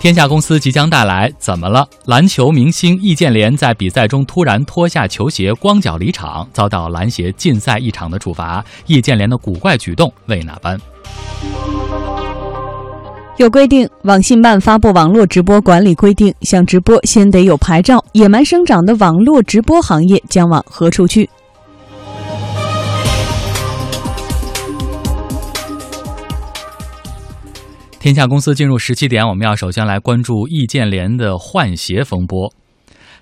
天下公司即将带来，怎么了？篮球明星易建联在比赛中突然脱下球鞋，光脚离场，遭到篮协禁赛一场的处罚。易建联的古怪举动为哪般？有规定，网信办发布网络直播管理规定，想直播先得有牌照。野蛮生长的网络直播行业将往何处去？天下公司进入十七点，我们要首先来关注易建联的换鞋风波。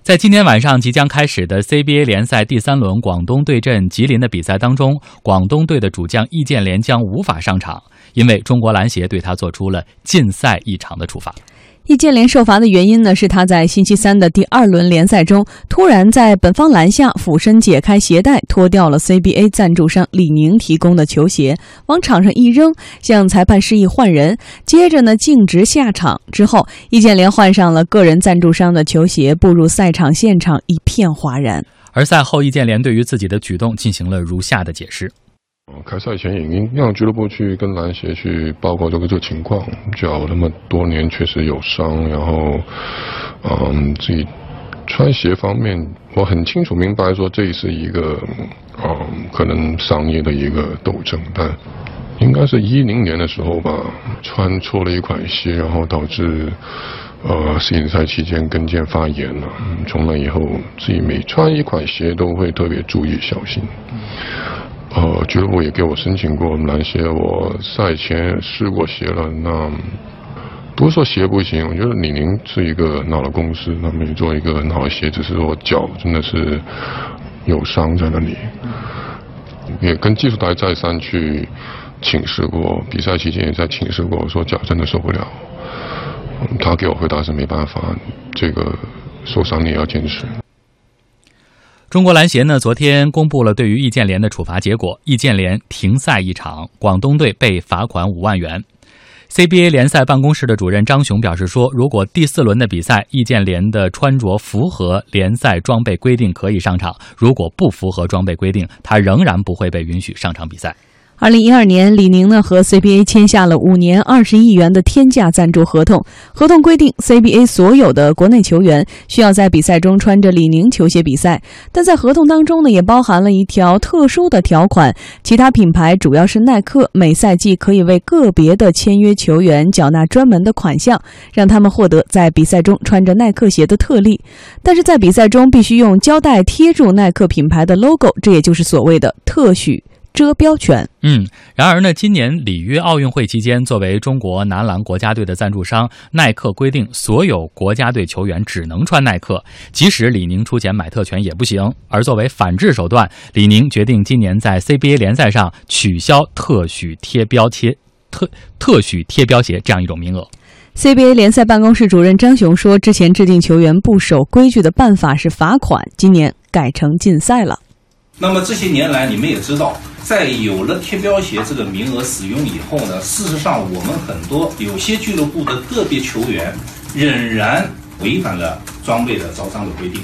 在今天晚上即将开始的 CBA 联赛第三轮广东对阵吉林的比赛当中，广东队的主将易建联将无法上场，因为中国篮协对他做出了禁赛一场的处罚。易建联受罚的原因呢，是他在星期三的第二轮联赛中，突然在本方篮下俯身解开鞋带，脱掉了 CBA 赞助商李宁提供的球鞋，往场上一扔，向裁判示意换人，接着呢径直下场。之后，易建联换上了个人赞助商的球鞋，步入赛场现场，一片哗然。而赛后，易建联对于自己的举动进行了如下的解释。开赛前已经让俱乐部去跟篮协去报告这个这个情况，脚那么多年确实有伤，然后，嗯，自己穿鞋方面我很清楚明白说这是一个，嗯，可能商业的一个斗争，但应该是一零年的时候吧，穿错了一款鞋，然后导致呃世锦赛期间跟腱发炎了，从那以后自己每穿一款鞋都会特别注意小心。俱乐部也给我申请过篮鞋，我赛前试过鞋了。那不是说鞋不行，我觉得李宁是一个很好的公司，他们做一个很好的鞋，只是我脚真的是有伤在那里。也跟技术台再三去请示过，比赛期间也在请示过，我说脚真的受不了。他给我回答是没办法，这个受伤你也要坚持。中国篮协呢，昨天公布了对于易建联的处罚结果，易建联停赛一场，广东队被罚款五万元。CBA 联赛办公室的主任张雄表示说，如果第四轮的比赛易建联的穿着符合联赛装备规定，可以上场；如果不符合装备规定，他仍然不会被允许上场比赛。二零一二年，李宁呢和 CBA 签下了五年二十亿元的天价赞助合同。合同规定，CBA 所有的国内球员需要在比赛中穿着李宁球鞋比赛。但在合同当中呢，也包含了一条特殊的条款：其他品牌，主要是耐克，每赛季可以为个别的签约球员缴纳专门的款项，让他们获得在比赛中穿着耐克鞋的特例。但是在比赛中必须用胶带贴住耐克品牌的 logo，这也就是所谓的特许。遮标权。嗯，然而呢，今年里约奥运会期间，作为中国男篮国家队的赞助商，耐克规定所有国家队球员只能穿耐克，即使李宁出钱买特权也不行。而作为反制手段，李宁决定今年在 CBA 联赛上取消特许贴标贴特特许贴标鞋这样一种名额。CBA 联赛办公室主任张雄说，之前制定球员不守规矩的办法是罚款，今年改成禁赛了。那么这些年来，你们也知道。在有了贴标鞋这个名额使用以后呢，事实上我们很多有些俱乐部的个别球员仍然违反了装备的招商的规定，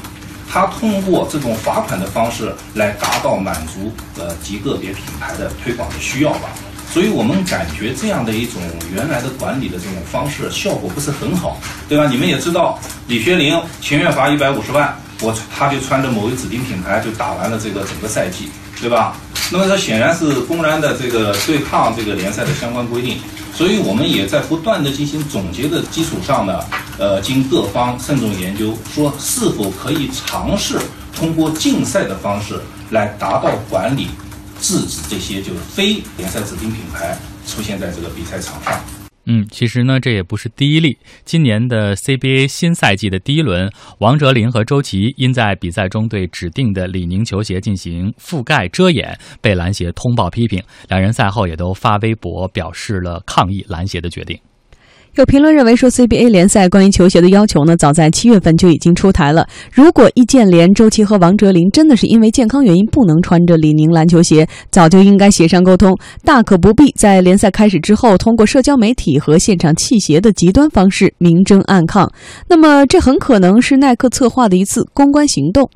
他通过这种罚款的方式来达到满足呃极个别品牌的推广的需要吧。所以我们感觉这样的一种原来的管理的这种方式效果不是很好，对吧？你们也知道，李学林情愿罚一百五十万，我他就穿着某一指定品牌就打完了这个整个赛季，对吧？那么这显然是公然的这个对抗这个联赛的相关规定，所以我们也在不断的进行总结的基础上呢，呃，经各方慎重研究，说是否可以尝试通过竞赛的方式来达到管理、制止这些就是非联赛指定品牌出现在这个比赛场上。嗯，其实呢，这也不是第一例。今年的 CBA 新赛季的第一轮，王哲林和周琦因在比赛中对指定的李宁球鞋进行覆盖遮掩，被篮协通报批评。两人赛后也都发微博表示了抗议篮协的决定。有评论认为说，CBA 联赛关于球鞋的要求呢，早在七月份就已经出台了。如果易建联、周琦和王哲林真的是因为健康原因不能穿着李宁篮球鞋，早就应该协商沟通，大可不必在联赛开始之后通过社交媒体和现场弃鞋的极端方式明争暗抗。那么，这很可能是耐克策划的一次公关行动。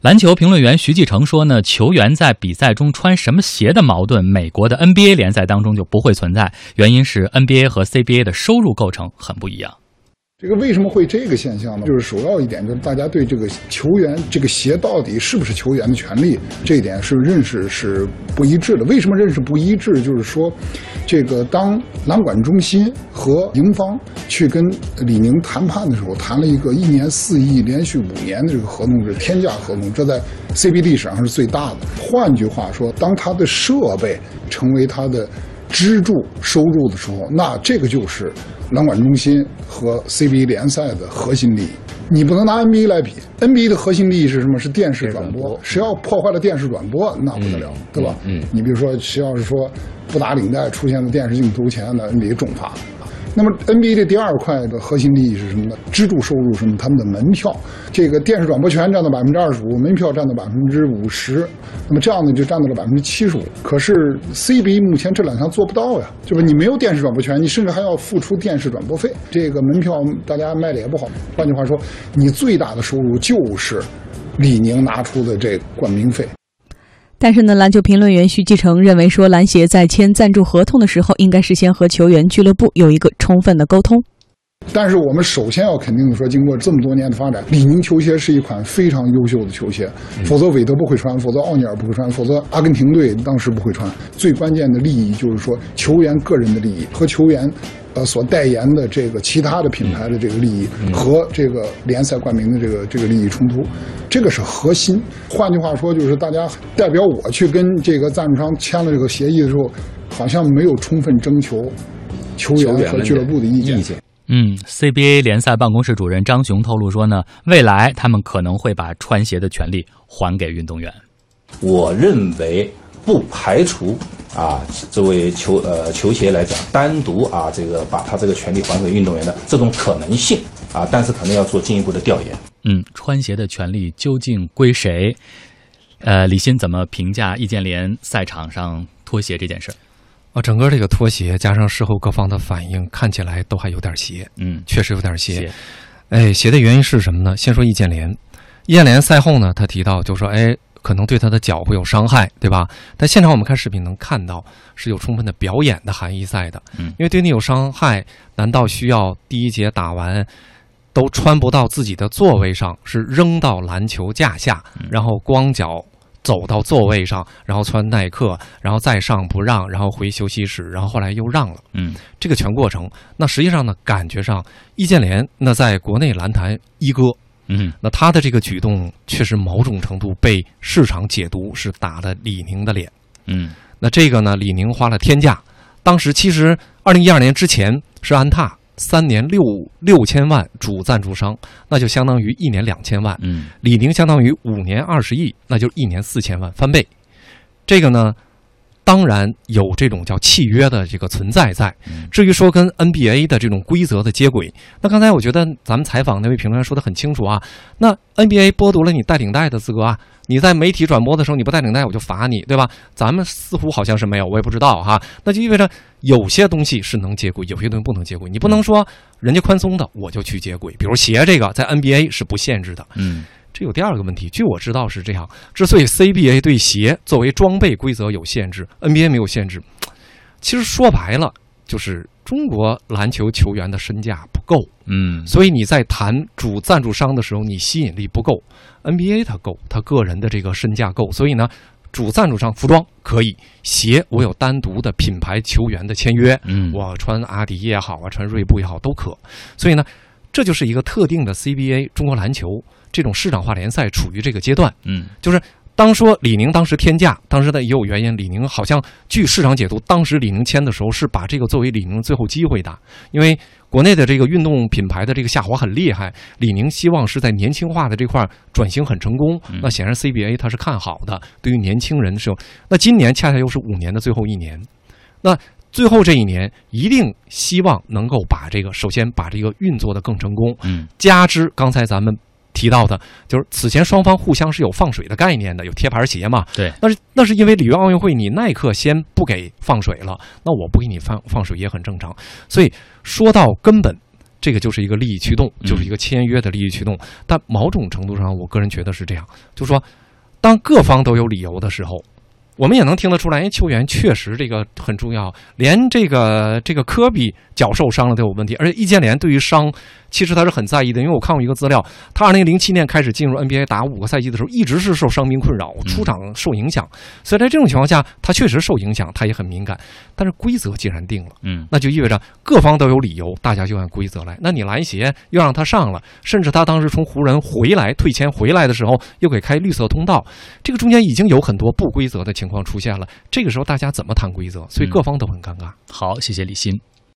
篮球评论员徐继成说呢，球员在比赛中穿什么鞋的矛盾，美国的 NBA 联赛当中就不会存在，原因是 NBA 和 CBA 的收入构成很不一样。这个为什么会这个现象呢？就是首要一点，就是大家对这个球员这个鞋到底是不是球员的权利这一点是认识是不一致的。为什么认识不一致？就是说，这个当篮管中心和营方去跟李宁谈判的时候，谈了一个一年四亿、连续五年的这个合同是天价合同，这在 CBA 历史上是最大的。换句话说，当他的设备成为他的。支柱收入的时候，那这个就是篮管中心和 CBA 联赛的核心利益。你不能拿 NBA 来比，NBA 的核心利益是什么？是电视转播。谁要破坏了电视转播，那不得了，对吧？嗯，你比如说，谁要是说不打领带出现在电视镜头前，的 NBA 重罚。那么 NBA 的第二块的核心利益是什么呢？支柱收入什么？他们的门票，这个电视转播权占到百分之二十五，门票占到百分之五十，那么这样呢就占到了百分之七十五。可是 CBA 目前这两项做不到呀，就是你没有电视转播权，你甚至还要付出电视转播费，这个门票大家卖的也不好。换句话说，你最大的收入就是李宁拿出的这冠名费。但是呢，篮球评论员徐继成认为说，篮协在签赞助合同的时候，应该事先和球员俱乐部有一个充分的沟通。但是我们首先要肯定的说，经过这么多年的发展，李宁球鞋是一款非常优秀的球鞋。否则韦德不会穿，否则奥尼尔不会穿，否则阿根廷队当时不会穿。最关键的利益就是说，球员个人的利益和球员，呃，所代言的这个其他的品牌的这个利益和这个联赛冠名的这个这个利益冲突，这个是核心。换句话说，就是大家代表我去跟这个赞助商签了这个协议的时候，好像没有充分征求球员和俱乐部的意见。嗯，CBA 联赛办公室主任张雄透露说呢，未来他们可能会把穿鞋的权利还给运动员。我认为不排除啊，作为球呃球鞋来讲，单独啊这个把他这个权利还给运动员的这种可能性啊，但是可能要做进一步的调研。嗯，穿鞋的权利究竟归谁？呃，李欣怎么评价易建联赛场上脱鞋这件事儿？啊，整个这个脱鞋加上事后各方的反应，看起来都还有点邪。嗯，确实有点邪。哎，邪的原因是什么呢？先说易建联，易建联赛后呢，他提到就说，哎，可能对他的脚会有伤害，对吧？但现场我们看视频能看到是有充分的表演的含义在的。嗯，因为对你有伤害，难道需要第一节打完都穿不到自己的座位上，是扔到篮球架下，然后光脚？走到座位上，然后穿耐克，然后再上不让，然后回休息室，然后后来又让了。嗯，这个全过程，那实际上呢，感觉上易建联那在国内篮坛一哥。嗯，那他的这个举动确实某种程度被市场解读是打了李宁的脸。嗯，那这个呢，李宁花了天价，当时其实二零一二年之前是安踏。三年六六千万主赞助商，那就相当于一年两千万。嗯，李宁相当于五年二十亿，那就一年四千万，翻倍。这个呢，当然有这种叫契约的这个存在在。至于说跟 NBA 的这种规则的接轨，那刚才我觉得咱们采访那位评论员说的很清楚啊。那 NBA 剥夺了你带领带的资格啊。你在媒体转播的时候，你不带领带，我就罚你，对吧？咱们似乎好像是没有，我也不知道哈。那就意味着有些东西是能接轨，有些东西不能接轨。你不能说人家宽松的我就去接轨，比如鞋这个在 NBA 是不限制的。嗯，这有第二个问题，据我知道是这样。之所以 CBA 对鞋作为装备规则有限制，NBA 没有限制，其实说白了就是。中国篮球球员的身价不够，嗯，所以你在谈主赞助商的时候，你吸引力不够。NBA 它够，他个人的这个身价够，所以呢，主赞助商服装可以，鞋我有单独的品牌球员的签约，嗯，我穿阿迪也好啊，穿锐步也好都可。所以呢，这就是一个特定的 CBA 中国篮球这种市场化联赛处于这个阶段，嗯，就是。当说李宁当时天价，当时的也有原因。李宁好像据市场解读，当时李宁签的时候是把这个作为李宁最后机会的，因为国内的这个运动品牌的这个下滑很厉害，李宁希望是在年轻化的这块转型很成功。那显然 CBA 它是看好的，对于年轻人的时候，那今年恰恰又是五年的最后一年，那最后这一年一定希望能够把这个首先把这个运作的更成功。嗯，加之刚才咱们。提到的就是此前双方互相是有放水的概念的，有贴牌鞋嘛？对，那是那是因为里约奥运会你耐克先不给放水了，那我不给你放放水也很正常。所以说到根本，这个就是一个利益驱动，就是一个签约的利益驱动。但某种程度上，我个人觉得是这样，就说，当各方都有理由的时候，我们也能听得出来，哎，球员确实这个很重要，连这个这个科比脚受伤了都有问题，而且易建联对于伤其实他是很在意的，因为我看过一个资料，他二零零七年开始进入 NBA 打五个赛季的时候，一直是受伤病困扰，出场受影响，所以在这种情况下，他确实受影响，他也很敏感。但是规则既然定了，嗯，那就意味着各方都有理由，大家就按规则来。那你篮协又让他上了，甚至他当时从湖人回来退签回来的时候，又给开绿色通道，这个中间已经有很多不规则的情况出现了。这个时候大家怎么谈规则？所以各方都很尴尬。好，谢谢李欣。